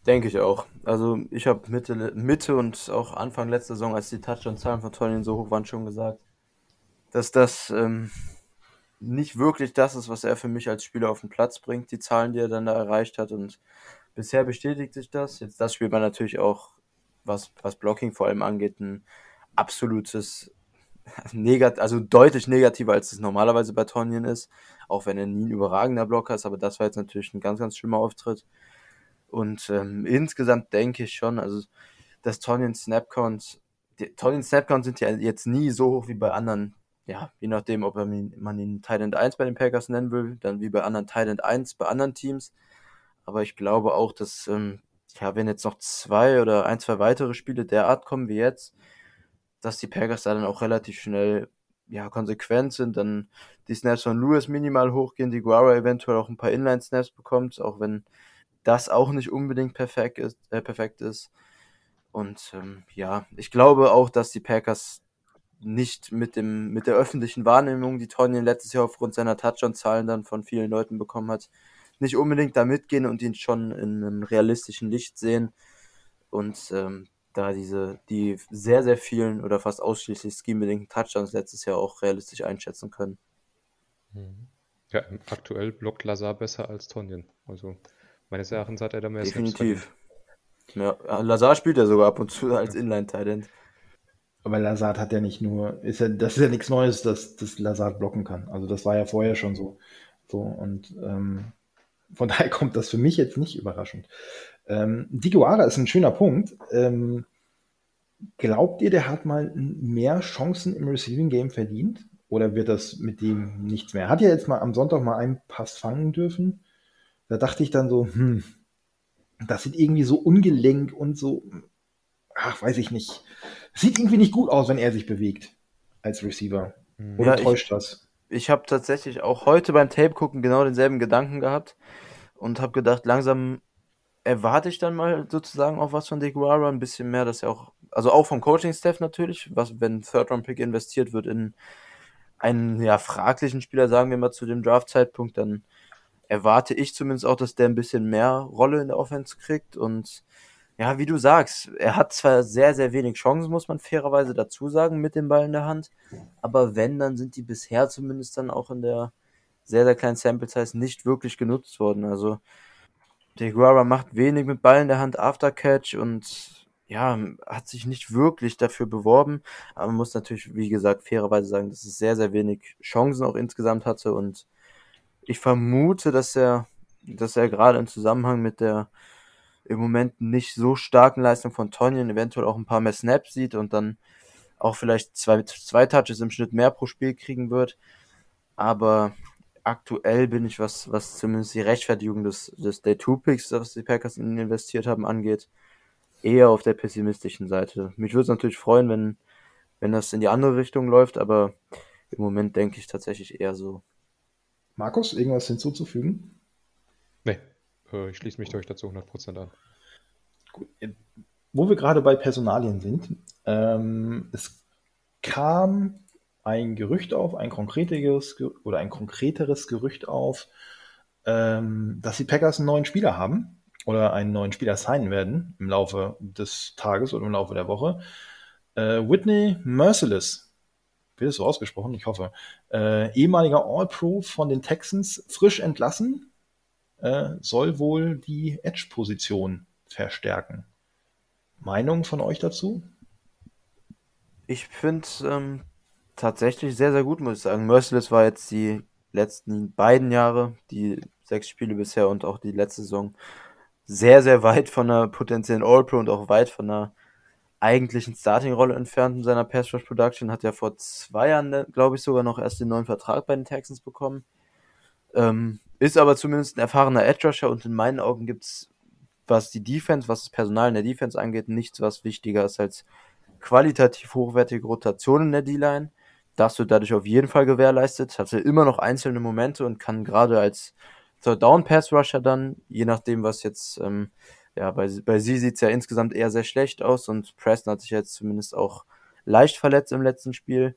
Denke ich auch. Also ich habe Mitte, Mitte und auch Anfang letzter Saison, als die Touchdown-Zahlen von Tonyan so hoch waren, schon gesagt, dass das ähm, nicht wirklich das ist, was er für mich als Spieler auf den Platz bringt, die Zahlen, die er dann da erreicht hat. Und bisher bestätigt sich das. Jetzt das spielt man natürlich auch, was, was Blocking vor allem angeht, ein absolutes negat also deutlich negativer, als es normalerweise bei Tonyan ist. Auch wenn er nie ein überragender Blocker ist, aber das war jetzt natürlich ein ganz, ganz schlimmer Auftritt. Und ähm, insgesamt denke ich schon, also dass Tonyan Snapcount, Tonyan Snapcount sind ja jetzt nie so hoch wie bei anderen ja, je nachdem, ob man ihn Titan 1 bei den Packers nennen will, dann wie bei anderen Titan 1 bei anderen Teams. Aber ich glaube auch, dass, ähm, ja, wenn jetzt noch zwei oder ein, zwei weitere Spiele derart kommen wie jetzt, dass die Packers da dann auch relativ schnell, ja, konsequent sind, dann die Snaps von Lewis minimal hochgehen, die Guara eventuell auch ein paar Inline-Snaps bekommt, auch wenn das auch nicht unbedingt perfekt ist. Äh, perfekt ist. Und ähm, ja, ich glaube auch, dass die Packers nicht mit dem mit der öffentlichen Wahrnehmung, die Tonyan letztes Jahr aufgrund seiner Touchdown-Zahlen dann von vielen Leuten bekommen hat, nicht unbedingt da mitgehen und ihn schon in einem realistischen Licht sehen und ähm, da diese die sehr sehr vielen oder fast ausschließlich scheme-bedingten Touchdowns letztes Jahr auch realistisch einschätzen können. Mhm. Ja, aktuell blockt Lazar besser als Tonyan. Also meines Erachtens hat er da mehr Definitiv. Ja, Lazar spielt ja sogar ab und zu als Inline-Tight aber Lazard hat ja nicht nur, ist ja, das ist ja nichts Neues, dass, dass Lazard blocken kann. Also das war ja vorher schon so. So, und ähm, von daher kommt das für mich jetzt nicht überraschend. Ähm, Diguara ist ein schöner Punkt. Ähm, glaubt ihr, der hat mal mehr Chancen im Receiving Game verdient? Oder wird das mit dem nichts mehr? Hat ja jetzt mal am Sonntag mal einen Pass fangen dürfen. Da dachte ich dann so, hm, das sieht irgendwie so ungelenk und so, ach, weiß ich nicht. Sieht irgendwie nicht gut aus, wenn er sich bewegt als Receiver. Mhm. Oder ja, täuscht ich, das? Ich habe tatsächlich auch heute beim Tape gucken genau denselben Gedanken gehabt und habe gedacht, langsam erwarte ich dann mal sozusagen auch was von DeGuara, ein bisschen mehr, dass er auch, also auch vom Coaching-Staff natürlich, was, wenn Third-Round-Pick investiert wird in einen ja fraglichen Spieler, sagen wir mal zu dem Draft-Zeitpunkt, dann erwarte ich zumindest auch, dass der ein bisschen mehr Rolle in der Offense kriegt und ja, wie du sagst, er hat zwar sehr, sehr wenig Chancen, muss man fairerweise dazu sagen, mit dem Ball in der Hand. Aber wenn, dann sind die bisher zumindest dann auch in der sehr, sehr kleinen Sample Size nicht wirklich genutzt worden. Also, der Guara macht wenig mit Ball in der Hand after Catch und ja, hat sich nicht wirklich dafür beworben. Aber man muss natürlich, wie gesagt, fairerweise sagen, dass es sehr, sehr wenig Chancen auch insgesamt hatte und ich vermute, dass er, dass er gerade im Zusammenhang mit der im Moment nicht so starken Leistung von Tonyan eventuell auch ein paar mehr Snaps sieht und dann auch vielleicht zwei, zwei Touches im Schnitt mehr pro Spiel kriegen wird. Aber aktuell bin ich, was, was zumindest die Rechtfertigung des, des Day 2 Picks, was die Packers in ihn investiert haben, angeht, eher auf der pessimistischen Seite. Mich würde es natürlich freuen, wenn, wenn das in die andere Richtung läuft, aber im Moment denke ich tatsächlich eher so. Markus, irgendwas hinzuzufügen? Nee, äh, ich schließe mich euch dazu 100% an. Gut. Wo wir gerade bei Personalien sind, ähm, es kam ein Gerücht auf, ein konkreteres oder ein konkreteres Gerücht auf, ähm, dass die Packers einen neuen Spieler haben oder einen neuen Spieler signen werden im Laufe des Tages oder im Laufe der Woche. Äh, Whitney Merciless, wird es so ausgesprochen, ich hoffe, äh, ehemaliger All-Pro von den Texans, frisch entlassen, äh, soll wohl die Edge-Position verstärken. Meinung von euch dazu? Ich finde ähm, tatsächlich sehr, sehr gut, muss ich sagen. Merciless war jetzt die letzten beiden Jahre, die sechs Spiele bisher und auch die letzte Saison sehr, sehr weit von einer potenziellen All-Pro und auch weit von einer eigentlichen Starting-Rolle entfernt in seiner Pass Rush Production. Hat ja vor zwei Jahren, glaube ich, sogar noch erst den neuen Vertrag bei den Texans bekommen. Ähm, ist aber zumindest ein erfahrener Edge Rusher und in meinen Augen gibt es, was die Defense, was das Personal in der Defense angeht, nichts, was wichtiger ist als qualitativ hochwertige Rotation in der D-Line. Das wird dadurch auf jeden Fall gewährleistet. Hatte immer noch einzelne Momente und kann gerade als Down-Pass-Rusher dann, je nachdem, was jetzt, ähm, ja, bei, bei sie sieht es ja insgesamt eher sehr schlecht aus und Preston hat sich jetzt zumindest auch leicht verletzt im letzten Spiel.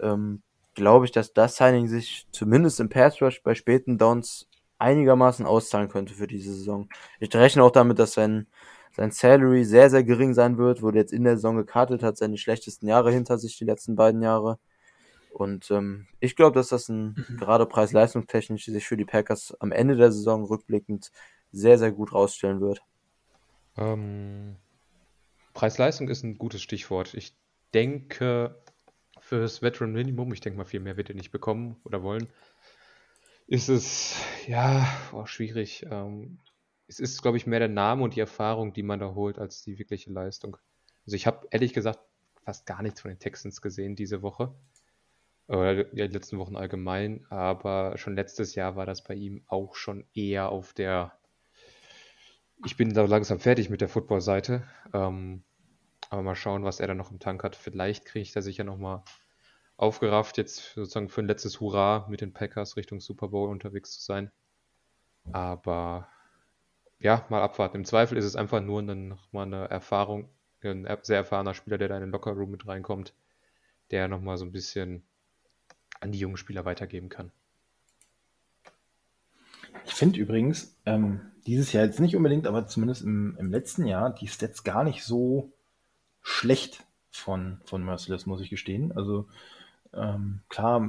Ähm, Glaube ich, dass das Signing sich zumindest im Pass-Rush bei späten Downs einigermaßen auszahlen könnte für diese Saison. Ich rechne auch damit, dass sein, sein Salary sehr, sehr gering sein wird, wurde jetzt in der Saison gekartet, hat seine schlechtesten Jahre hinter sich, die letzten beiden Jahre. Und ähm, ich glaube, dass das ein mhm. gerade preis-leistungstechnisch sich für die Packers am Ende der Saison rückblickend sehr, sehr gut rausstellen wird. Ähm, Preis-Leistung ist ein gutes Stichwort. Ich denke, für das Veteran Minimum, ich denke mal, viel mehr wird er nicht bekommen oder wollen, ist es, ja, oh, schwierig. Ähm, es ist, glaube ich, mehr der Name und die Erfahrung, die man da holt, als die wirkliche Leistung. Also ich habe ehrlich gesagt fast gar nichts von den Texans gesehen diese Woche oder die letzten Wochen allgemein, aber schon letztes Jahr war das bei ihm auch schon eher auf der, ich bin da langsam fertig mit der Football-Seite, ähm, aber mal schauen, was er da noch im Tank hat. Vielleicht kriege ich da sicher nochmal aufgerafft, jetzt sozusagen für ein letztes Hurra mit den Packers Richtung Super Bowl unterwegs zu sein. Aber ja, mal abwarten. Im Zweifel ist es einfach nur nochmal eine Erfahrung, ein sehr erfahrener Spieler, der da in den Lockerroom mit reinkommt, der nochmal so ein bisschen an die jungen Spieler weitergeben kann. Ich finde übrigens, ähm, dieses Jahr jetzt nicht unbedingt, aber zumindest im, im letzten Jahr, die Stats gar nicht so schlecht von, von Merciless, muss ich gestehen. Also ähm, klar,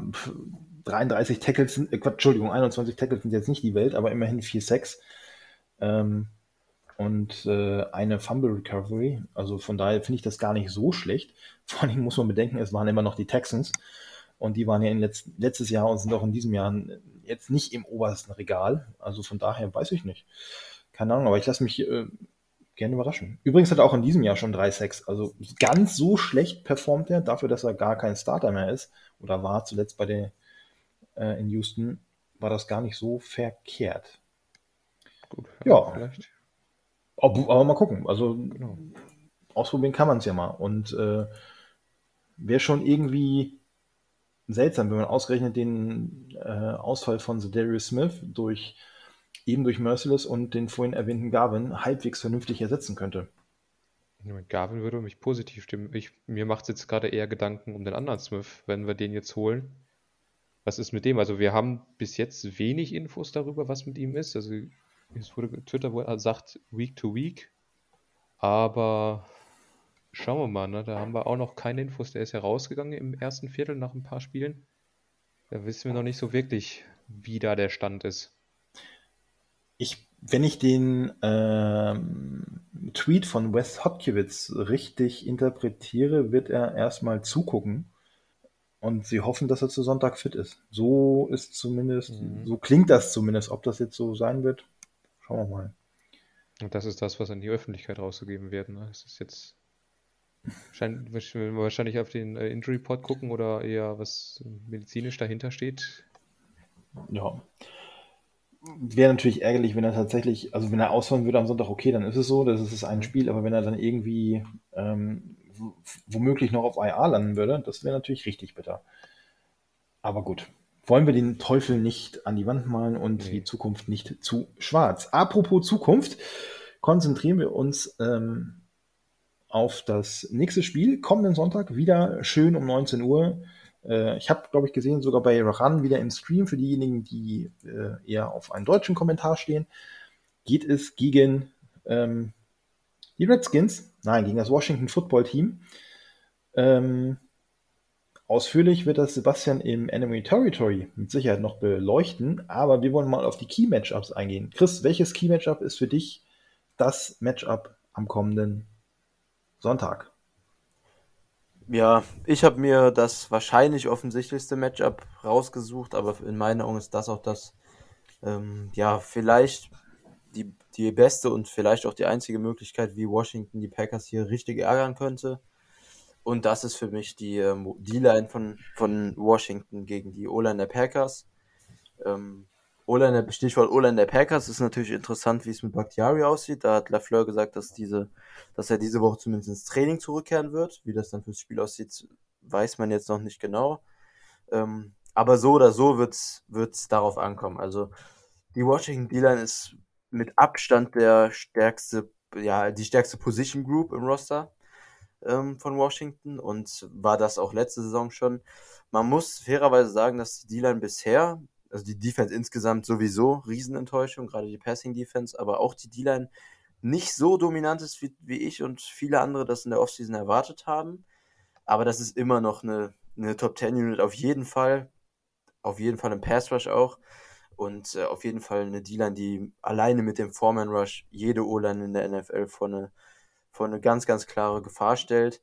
33 Tackles sind, äh, Entschuldigung, 21 Tackles sind jetzt nicht die Welt, aber immerhin 4 Sacks. Ähm, und äh, eine Fumble Recovery. Also von daher finde ich das gar nicht so schlecht. Vor allem muss man bedenken, es waren immer noch die Texans. Und die waren ja in letzt, letztes Jahr und sind auch in diesem Jahr jetzt nicht im obersten Regal. Also von daher weiß ich nicht. Keine Ahnung, aber ich lasse mich äh, gerne überraschen. Übrigens hat er auch in diesem Jahr schon 3-6. Also ganz so schlecht performt er, dafür, dass er gar kein Starter mehr ist oder war zuletzt bei der äh, in Houston, war das gar nicht so verkehrt. Gut, ja. Vielleicht. Aber, aber mal gucken. Also genau. ausprobieren kann man es ja mal. Und äh, wer schon irgendwie seltsam, wenn man ausgerechnet den äh, Ausfall von Darius Smith durch eben durch Merciless und den vorhin erwähnten Garvin halbwegs vernünftig ersetzen könnte. Garvin würde mich positiv stimmen. Ich, mir macht es jetzt gerade eher Gedanken um den anderen Smith, wenn wir den jetzt holen. Was ist mit dem? Also wir haben bis jetzt wenig Infos darüber, was mit ihm ist. Also es wurde Twitter sagt Week to Week, aber Schauen wir mal, ne? Da haben wir auch noch keine Infos. Der ist ja rausgegangen im ersten Viertel nach ein paar Spielen. Da wissen wir noch nicht so wirklich, wie da der Stand ist. Ich, wenn ich den ähm, Tweet von Wes Hopkiewicz richtig interpretiere, wird er erstmal zugucken und sie hoffen, dass er zu Sonntag fit ist. So ist zumindest, mhm. so klingt das zumindest. Ob das jetzt so sein wird, schauen wir mal. Und das ist das, was an die Öffentlichkeit rausgegeben wird. Ne? Das ist jetzt wahrscheinlich auf den äh, Injury Report gucken oder eher was medizinisch dahinter steht. Ja. Wäre natürlich ärgerlich, wenn er tatsächlich, also wenn er ausfallen würde am Sonntag, okay, dann ist es so, das ist ein Spiel, aber wenn er dann irgendwie ähm, womöglich noch auf IA landen würde, das wäre natürlich richtig bitter. Aber gut, wollen wir den Teufel nicht an die Wand malen und nee. die Zukunft nicht zu schwarz. Apropos Zukunft, konzentrieren wir uns ähm, auf das nächste Spiel. Kommenden Sonntag wieder schön um 19 Uhr. Äh, ich habe, glaube ich, gesehen, sogar bei Ran wieder im Stream für diejenigen, die äh, eher auf einen deutschen Kommentar stehen, geht es gegen ähm, die Redskins, nein, gegen das Washington Football Team. Ähm, ausführlich wird das Sebastian im Enemy Territory mit Sicherheit noch beleuchten, aber wir wollen mal auf die Key Matchups eingehen. Chris, welches Key Matchup ist für dich das Matchup am kommenden Sonntag? Ja, ich habe mir das wahrscheinlich offensichtlichste Matchup rausgesucht, aber in meinen Augen ist das auch das, ähm, ja, vielleicht die, die beste und vielleicht auch die einzige Möglichkeit, wie Washington die Packers hier richtig ärgern könnte. Und das ist für mich die ähm, D-Line von, von Washington gegen die O-Line der Packers. Ähm, O-Line, Stichwort O-Line der Packers ist natürlich interessant, wie es mit Bakhtiari aussieht. Da hat Lafleur gesagt, dass diese, dass er diese Woche zumindest ins Training zurückkehren wird. Wie das dann fürs Spiel aussieht, weiß man jetzt noch nicht genau. Ähm, aber so oder so wird es darauf ankommen. Also die Washington D-Line ist mit Abstand der stärkste, ja, die stärkste Position Group im Roster ähm, von Washington und war das auch letzte Saison schon. Man muss fairerweise sagen, dass die D-Line bisher, also die Defense insgesamt sowieso Riesenenttäuschung, gerade die Passing Defense, aber auch die D-Line nicht so dominant ist, wie, wie ich und viele andere das in der Offseason erwartet haben. Aber das ist immer noch eine, eine Top 10 Unit auf jeden Fall. Auf jeden Fall im Pass Rush auch. Und äh, auf jeden Fall eine D-Line, die alleine mit dem Foreman Rush jede O-Line in der NFL vor eine, vor eine ganz, ganz klare Gefahr stellt.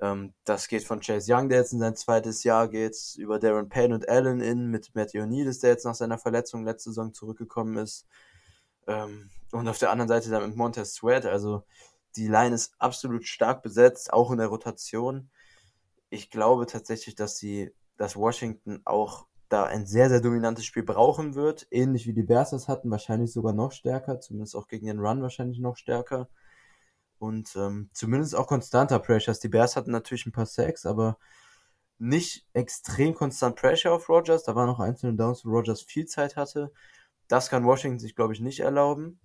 Ähm, das geht von Chase Young, der jetzt in sein zweites Jahr geht, über Darren Payne und Allen in mit Matthew Ioannidis, der jetzt nach seiner Verletzung letzte Saison zurückgekommen ist. Ähm, und auf der anderen Seite dann mit Montez Sweat. Also die Line ist absolut stark besetzt, auch in der Rotation. Ich glaube tatsächlich, dass sie, dass Washington auch da ein sehr, sehr dominantes Spiel brauchen wird, ähnlich wie die Bears das hatten, wahrscheinlich sogar noch stärker, zumindest auch gegen den Run wahrscheinlich noch stärker. Und ähm, zumindest auch konstanter Pressures. Die Bears hatten natürlich ein paar Sacks, aber nicht extrem konstant Pressure auf Rogers. Da waren noch einzelne Downs, wo Rogers viel Zeit hatte. Das kann Washington sich, glaube ich, nicht erlauben.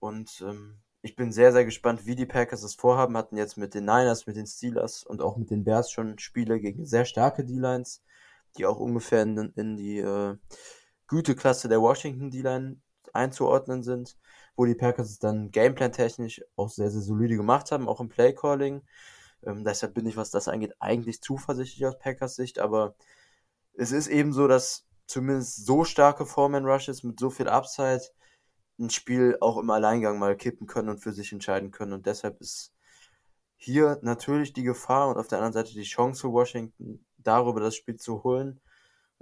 Und ähm, ich bin sehr, sehr gespannt, wie die Packers es vorhaben. Hatten jetzt mit den Niners, mit den Steelers und auch mit den Bears schon Spiele gegen sehr starke D-Lines die auch ungefähr in, in die äh, Güteklasse der Washington D-Line einzuordnen sind, wo die Packers es dann Gameplan-technisch auch sehr, sehr solide gemacht haben, auch im Playcalling. Ähm, deshalb bin ich, was das angeht, eigentlich zuversichtlich aus Packers Sicht, aber es ist eben so, dass zumindest so starke Foreman-Rushes mit so viel Upside ein Spiel auch im Alleingang mal kippen können und für sich entscheiden können. Und deshalb ist hier natürlich die Gefahr und auf der anderen Seite die Chance für Washington, darüber das Spiel zu holen.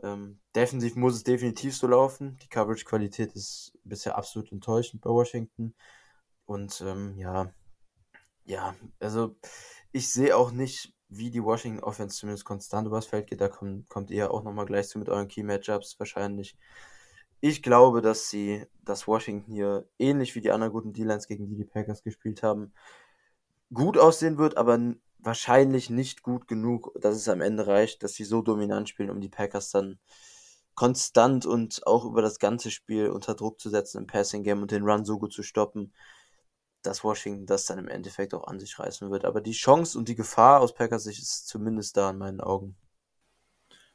Ähm, defensiv muss es definitiv so laufen. Die Coverage-Qualität ist bisher absolut enttäuschend bei Washington. Und ähm, ja, ja, also ich sehe auch nicht, wie die Washington Offense zumindest konstant übers Feld geht. Da kommt, kommt ihr auch nochmal gleich zu mit euren Key Matchups wahrscheinlich. Ich glaube, dass sie, dass Washington hier ähnlich wie die anderen guten D-Lines, gegen die die Packers gespielt haben, gut aussehen wird, aber wahrscheinlich nicht gut genug, dass es am Ende reicht, dass sie so dominant spielen, um die Packers dann konstant und auch über das ganze Spiel unter Druck zu setzen im Passing Game und den Run so gut zu stoppen, dass Washington das dann im Endeffekt auch an sich reißen wird. Aber die Chance und die Gefahr aus Packers Sicht ist zumindest da in meinen Augen.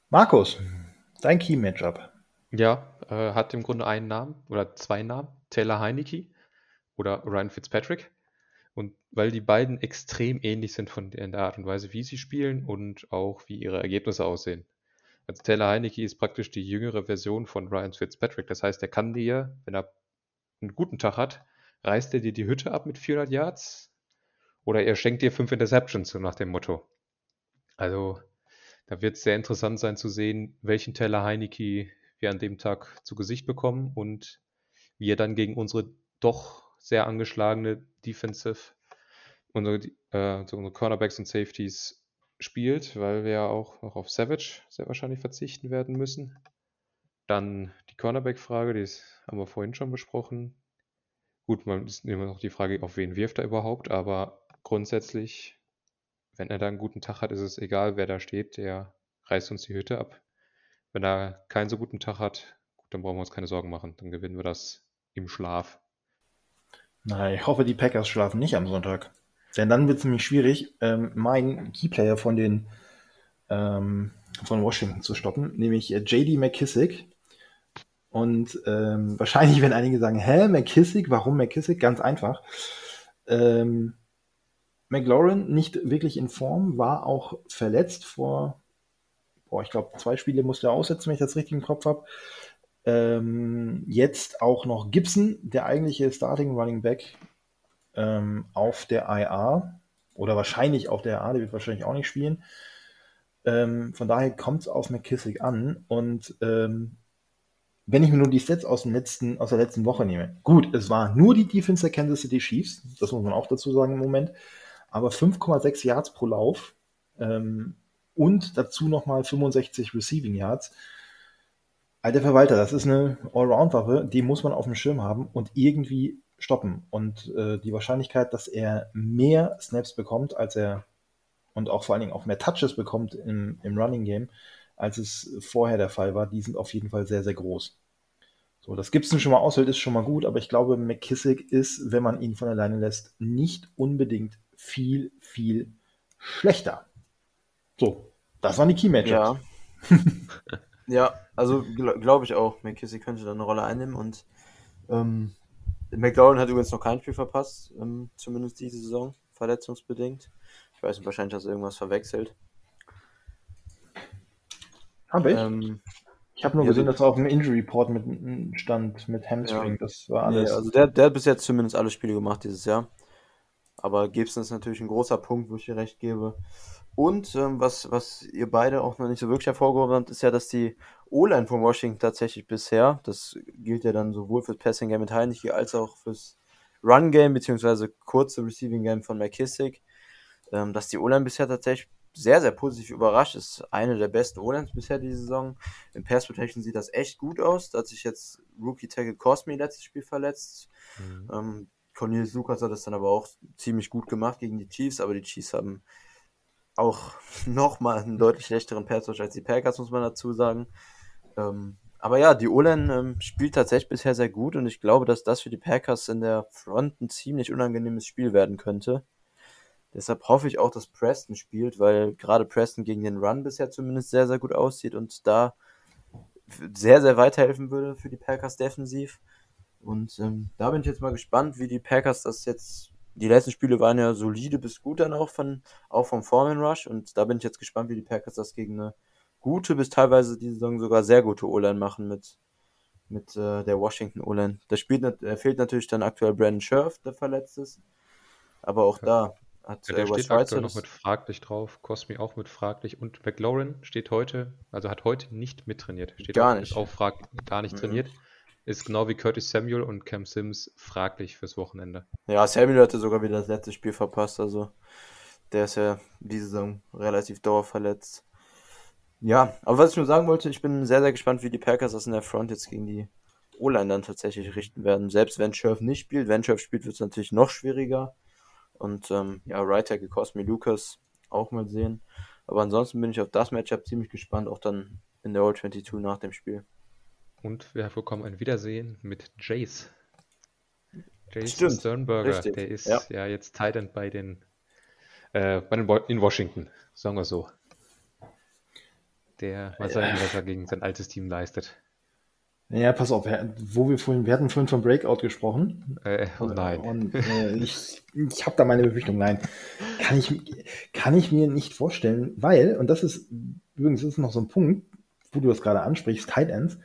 Markus, dein Key-Matchup. Ja, äh, hat im Grunde einen Namen oder zwei Namen. Taylor Heineke oder Ryan Fitzpatrick. Und weil die beiden extrem ähnlich sind von der, Art und Weise, wie sie spielen und auch wie ihre Ergebnisse aussehen. Also Taylor Heineke ist praktisch die jüngere Version von Ryan Fitzpatrick. Das heißt, er kann dir, wenn er einen guten Tag hat, reißt er dir die Hütte ab mit 400 Yards oder er schenkt dir fünf Interceptions, so nach dem Motto. Also, da wird es sehr interessant sein zu sehen, welchen Taylor Heineke wir an dem Tag zu Gesicht bekommen und wie er dann gegen unsere doch sehr angeschlagene Defensive, unsere, äh, unsere Cornerbacks und Safeties spielt, weil wir ja auch noch auf Savage sehr wahrscheinlich verzichten werden müssen. Dann die Cornerback-Frage, die haben wir vorhin schon besprochen. Gut, man ist immer noch die Frage, auf wen wirft er überhaupt, aber grundsätzlich, wenn er da einen guten Tag hat, ist es egal, wer da steht, der reißt uns die Hütte ab. Wenn er keinen so guten Tag hat, gut, dann brauchen wir uns keine Sorgen machen. Dann gewinnen wir das im Schlaf. Na, ich hoffe, die Packers schlafen nicht am Sonntag. Denn dann wird es nämlich schwierig, ähm, meinen Keyplayer von den ähm, von Washington zu stoppen, nämlich äh, JD McKissick. Und ähm, wahrscheinlich werden einige sagen, hä, McKissick, warum McKissick? Ganz einfach. Ähm, McLaurin nicht wirklich in Form, war auch verletzt vor, boah, ich glaube, zwei Spiele musste er aussetzen, wenn ich das richtig im Kopf habe. Ähm, jetzt auch noch Gibson, der eigentliche Starting Running Back, ähm, auf der IA oder wahrscheinlich auf der IA, der wird wahrscheinlich auch nicht spielen. Ähm, von daher kommt es auf McKissick an und ähm, wenn ich mir nur die Sets aus, dem letzten, aus der letzten Woche nehme, gut, es war nur die Defense der Kansas City Chiefs, das muss man auch dazu sagen im Moment, aber 5,6 Yards pro Lauf ähm, und dazu nochmal 65 Receiving Yards. Alter Verwalter, das ist eine Allround-Waffe, die muss man auf dem Schirm haben und irgendwie stoppen. Und äh, die Wahrscheinlichkeit, dass er mehr Snaps bekommt, als er und auch vor allen Dingen auch mehr Touches bekommt im, im Running Game, als es vorher der Fall war, die sind auf jeden Fall sehr, sehr groß. So, das Gibson schon mal aushält, ist schon mal gut, aber ich glaube, McKissick ist, wenn man ihn von alleine lässt, nicht unbedingt viel, viel schlechter. So, das waren die Key Matches. Ja. ja, also gl glaube ich auch, McKissick könnte da eine Rolle einnehmen und ähm, McLaurin hat übrigens noch kein Spiel verpasst, ähm, zumindest diese Saison, verletzungsbedingt. Ich weiß nicht, wahrscheinlich hast du irgendwas verwechselt. Habe ich? Ähm, ich habe nur ja, gesehen, dass er auf dem Injury Report mit stand mit Hamstring. Ja. Das war alles. Nee, also der, der hat bis jetzt zumindest alle Spiele gemacht dieses Jahr. Aber Gibson ist natürlich ein großer Punkt, wo ich dir recht gebe. Und ähm, was, was ihr beide auch noch nicht so wirklich hervorgehoben habt, ist ja, dass die O-Line von Washington tatsächlich bisher, das gilt ja dann sowohl fürs Passing Game mit Heinrich als auch fürs Run Game, beziehungsweise kurze Receiving Game von McKissick, ähm, dass die O-Line bisher tatsächlich sehr, sehr positiv überrascht ist. Eine der besten O-Lines bisher diese Saison. Im Pass Protection sieht das echt gut aus. Da hat sich jetzt Rookie Tackle Cosme letztes Spiel verletzt. Mhm. Ähm, Cornelius Lucas hat das dann aber auch ziemlich gut gemacht gegen die Chiefs, aber die Chiefs haben auch nochmal einen deutlich schlechteren Pass als die Packers, muss man dazu sagen. Ähm, aber ja, die O-Line ähm, spielt tatsächlich bisher sehr gut und ich glaube, dass das für die Packers in der Front ein ziemlich unangenehmes Spiel werden könnte. Deshalb hoffe ich auch, dass Preston spielt, weil gerade Preston gegen den Run bisher zumindest sehr, sehr gut aussieht und da sehr, sehr weiterhelfen würde für die Packers defensiv. Und ähm, da bin ich jetzt mal gespannt, wie die Packers das jetzt. Die letzten Spiele waren ja solide bis gut dann auch von auch vom Foreman Rush und da bin ich jetzt gespannt, wie die Packers das gegen eine gute bis teilweise die Saison sogar sehr gute O-Line machen mit mit äh, der Washington O-Line. Da spielt äh, fehlt natürlich dann aktuell Brandon Scherf, der verletzt ist, aber auch da hat ja, der äh, steht aktuell noch mit fraglich drauf, Cosmi auch mit fraglich und McLaurin steht heute, also hat heute nicht mittrainiert. Steht gar auch, nicht. auch frag, gar nicht mhm. trainiert. Ist genau wie Curtis Samuel und Cam Sims fraglich fürs Wochenende. Ja, Samuel hatte sogar wieder das letzte Spiel verpasst, also der ist ja diese Saison relativ dauerverletzt. Ja, aber was ich nur sagen wollte, ich bin sehr, sehr gespannt, wie die Packers das in der Front jetzt gegen die O-Line dann tatsächlich richten werden. Selbst wenn Scherf nicht spielt, wenn Scherf spielt, wird es natürlich noch schwieriger. Und ähm, ja, Right Tackle Cosme Lucas auch mal sehen. Aber ansonsten bin ich auf das Matchup ziemlich gespannt, auch dann in der All 22 nach dem Spiel. Und wir bekommen ein Wiedersehen mit Jace. Jace Stimmt, Sternberger, richtig. der ist ja. ja jetzt Titan bei den, äh, bei den in Washington, sagen wir so. Der mal sehen, was er gegen sein altes Team leistet. Ja, pass auf, wo wir vorhin, wir hatten vorhin von Breakout gesprochen. Äh, oh nein. Und, äh, ich ich habe da meine Befürchtung, nein. Kann ich, kann ich mir nicht vorstellen, weil, und das ist übrigens ist noch so ein Punkt, wo du das gerade ansprichst, Tight Ends.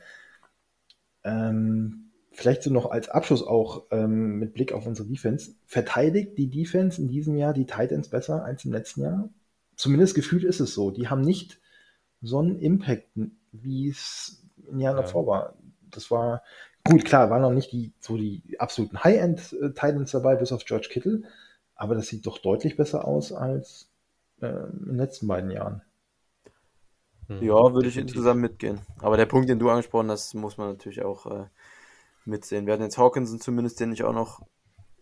Ähm, vielleicht so noch als Abschluss auch ähm, mit Blick auf unsere Defense. Verteidigt die Defense in diesem Jahr die Titans besser als im letzten Jahr? Zumindest gefühlt ist es so. Die haben nicht so einen Impact, wie es in Jahren ja. davor war. das war gut, klar, waren noch nicht die, so die absoluten High-End-Titans dabei, bis auf George Kittle, aber das sieht doch deutlich besser aus als äh, in den letzten beiden Jahren. Hm, ja, würde ich insgesamt mitgehen. Aber der Punkt, den du angesprochen hast, muss man natürlich auch äh, mitsehen. Wir hatten jetzt Hawkinson zumindest, den ich auch noch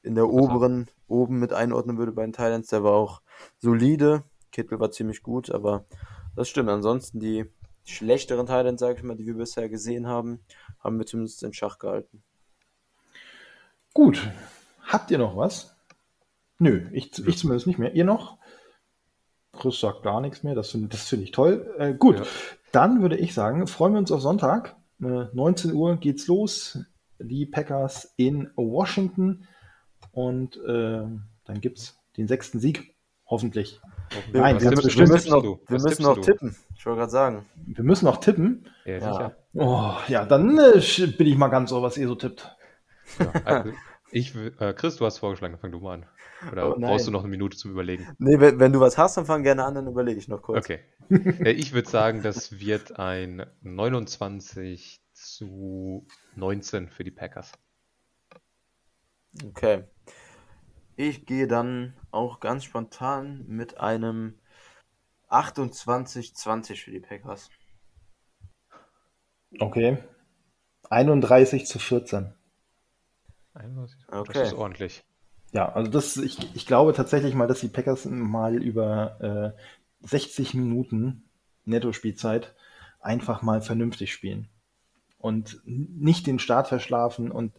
in der oberen, oben mit einordnen würde bei den Thailands. Der war auch solide. Kittel war ziemlich gut, aber das stimmt. Ansonsten die schlechteren Thailands, sage ich mal, die wir bisher gesehen haben, haben wir zumindest in Schach gehalten. Gut. Habt ihr noch was? Nö, ich, ich zumindest nicht mehr. Ihr noch? Chris sagt gar nichts mehr. Das, das finde ich toll. Äh, gut, ja. dann würde ich sagen, freuen wir uns auf Sonntag. Äh, 19 Uhr geht's los. Die Packers in Washington. Und äh, dann gibt es den sechsten Sieg. Hoffentlich. Nein, wir, müssen, wir müssen noch, wir müssen noch tippen. Ich wollte gerade sagen. Wir müssen noch tippen. Ja, sicher. Oh, ja, dann äh, bin ich mal ganz so, was ihr so tippt. Ja, also ich, äh, Chris, du hast vorgeschlagen, fang du mal an. Oder oh, brauchst du noch eine Minute zum Überlegen? Nee, wenn, wenn, du was hast, dann fang gerne an, dann überlege ich noch kurz. Okay. Äh, ich würde sagen, das wird ein 29 zu 19 für die Packers. Okay. Ich gehe dann auch ganz spontan mit einem 28-20 für die Packers. Okay. 31 zu 14. 31. Okay. Das ist ordentlich. Ja, also das, ich, ich glaube tatsächlich mal, dass die Packers mal über äh, 60 Minuten Netto-Spielzeit einfach mal vernünftig spielen und nicht den Start verschlafen und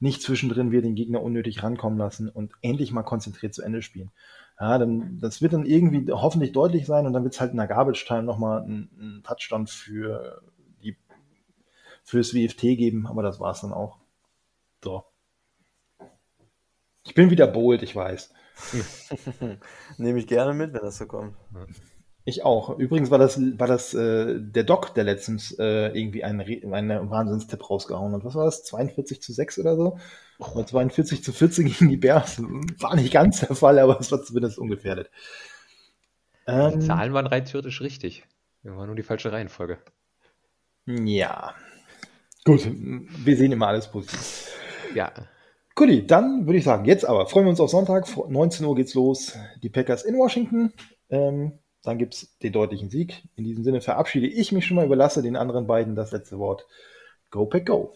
nicht zwischendrin wir den Gegner unnötig rankommen lassen und endlich mal konzentriert zu Ende spielen. Ja, dann, das wird dann irgendwie hoffentlich deutlich sein und dann wird es halt in der Garbage Time nochmal einen, einen Touchdown für die, fürs WFT geben, aber das war's dann auch. So. Ich bin wieder bold, ich weiß. Nehme ich gerne mit, wenn das so kommt. Ich auch. Übrigens war das, war das äh, der Doc, der letztens äh, irgendwie einen, einen Wahnsinnstipp rausgehauen hat. Was war das? 42 zu 6 oder so? Oder 42 zu 14 gegen die Bears. War nicht ganz der Fall, aber es war zumindest ungefährdet. Ähm, die Zahlen waren rein theoretisch richtig. War nur die falsche Reihenfolge. Ja. Gut, wir sehen immer alles positiv. Ja. Guti, dann würde ich sagen, jetzt aber freuen wir uns auf Sonntag. 19 Uhr geht's los. Die Packers in Washington. Ähm, dann gibt es den deutlichen Sieg. In diesem Sinne verabschiede ich mich schon mal, überlasse den anderen beiden das letzte Wort. Go Pack Go.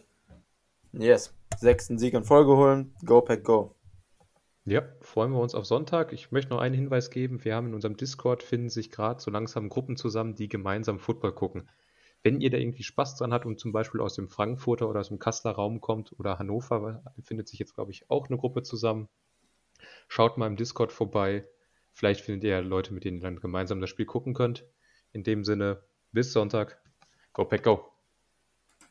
Yes, sechsten Sieg in Folge holen. Go Pack Go. Ja, freuen wir uns auf Sonntag. Ich möchte noch einen Hinweis geben. Wir haben in unserem Discord finden sich gerade so langsam Gruppen zusammen, die gemeinsam Football gucken. Wenn ihr da irgendwie Spaß dran habt und zum Beispiel aus dem Frankfurter oder aus dem Kasseler Raum kommt oder Hannover, findet sich jetzt, glaube ich, auch eine Gruppe zusammen. Schaut mal im Discord vorbei. Vielleicht findet ihr Leute, mit denen ihr dann gemeinsam das Spiel gucken könnt. In dem Sinne, bis Sonntag. Go Pack Go!